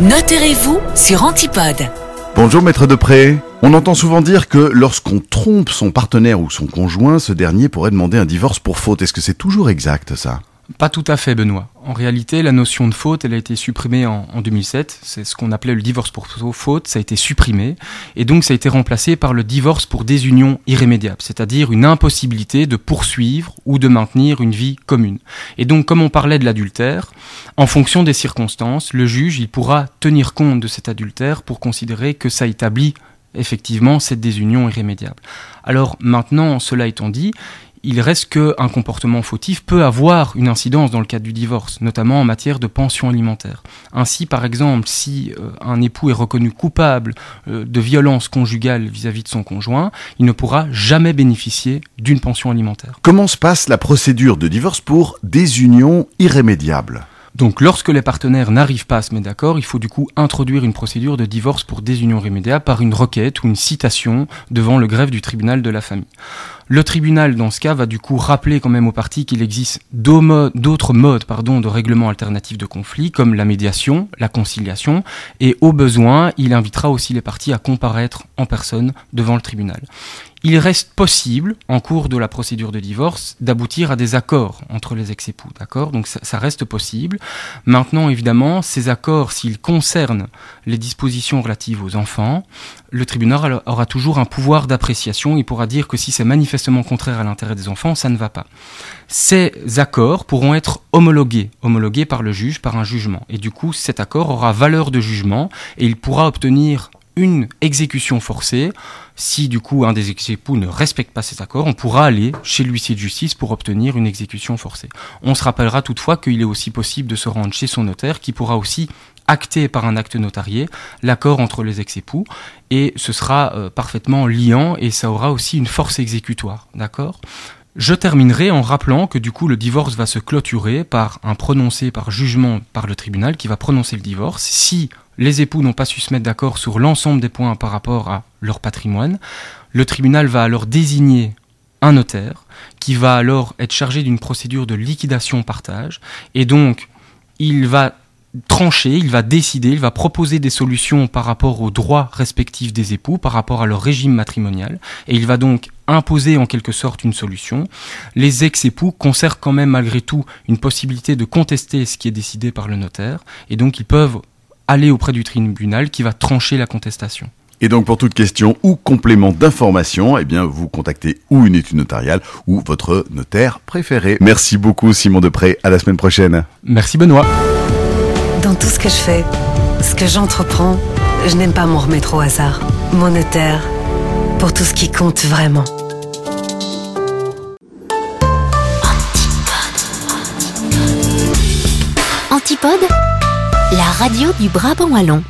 Notez-vous sur Antipode. Bonjour maître Depré. On entend souvent dire que lorsqu'on trompe son partenaire ou son conjoint, ce dernier pourrait demander un divorce pour faute. Est-ce que c'est toujours exact ça? Pas tout à fait Benoît. En réalité, la notion de faute, elle a été supprimée en, en 2007. C'est ce qu'on appelait le divorce pour faute, ça a été supprimé. Et donc ça a été remplacé par le divorce pour désunion irrémédiable, c'est-à-dire une impossibilité de poursuivre ou de maintenir une vie commune. Et donc comme on parlait de l'adultère, en fonction des circonstances, le juge, il pourra tenir compte de cet adultère pour considérer que ça établit effectivement cette désunion irrémédiable. Alors maintenant, cela étant dit, il reste qu'un comportement fautif peut avoir une incidence dans le cadre du divorce, notamment en matière de pension alimentaire. Ainsi, par exemple, si euh, un époux est reconnu coupable euh, de violence conjugale vis-à-vis de son conjoint, il ne pourra jamais bénéficier d'une pension alimentaire. Comment se passe la procédure de divorce pour désunion irrémédiable donc lorsque les partenaires n'arrivent pas à se mettre d'accord, il faut du coup introduire une procédure de divorce pour désunion irrémédiable par une requête ou une citation devant le greffe du tribunal de la famille. Le tribunal, dans ce cas, va du coup rappeler quand même aux parties qu'il existe d'autres modes de règlement alternatif de conflit, comme la médiation, la conciliation, et au besoin, il invitera aussi les parties à comparaître en personne devant le tribunal il reste possible, en cours de la procédure de divorce, d'aboutir à des accords entre les ex-époux, d'accord? Donc ça, reste possible. Maintenant, évidemment, ces accords, s'ils concernent les dispositions relatives aux enfants, le tribunal aura toujours un pouvoir d'appréciation. Il pourra dire que si c'est manifestement contraire à l'intérêt des enfants, ça ne va pas. Ces accords pourront être homologués, homologués par le juge, par un jugement. Et du coup, cet accord aura valeur de jugement et il pourra obtenir une exécution forcée. Si du coup un des ex-époux ne respecte pas cet accord, on pourra aller chez l'huissier de justice pour obtenir une exécution forcée. On se rappellera toutefois qu'il est aussi possible de se rendre chez son notaire qui pourra aussi acter par un acte notarié l'accord entre les ex-époux et ce sera euh, parfaitement liant et ça aura aussi une force exécutoire, d'accord? Je terminerai en rappelant que du coup le divorce va se clôturer par un prononcé par jugement par le tribunal qui va prononcer le divorce. Si les époux n'ont pas su se mettre d'accord sur l'ensemble des points par rapport à leur patrimoine. Le tribunal va alors désigner un notaire qui va alors être chargé d'une procédure de liquidation-partage et donc il va trancher, il va décider, il va proposer des solutions par rapport aux droits respectifs des époux, par rapport à leur régime matrimonial, et il va donc imposer en quelque sorte une solution. Les ex-époux conservent quand même malgré tout une possibilité de contester ce qui est décidé par le notaire, et donc ils peuvent aller auprès du tribunal qui va trancher la contestation. Et donc pour toute question ou complément d'information, eh bien vous contactez ou une étude notariale ou votre notaire préféré. Merci beaucoup Simon Depré, à la semaine prochaine. Merci Benoît. Dans tout ce que je fais, ce que j'entreprends, je n'aime pas m'en remettre au hasard. Mon notaire, pour tout ce qui compte vraiment. Antipode, la radio du Brabant Wallon.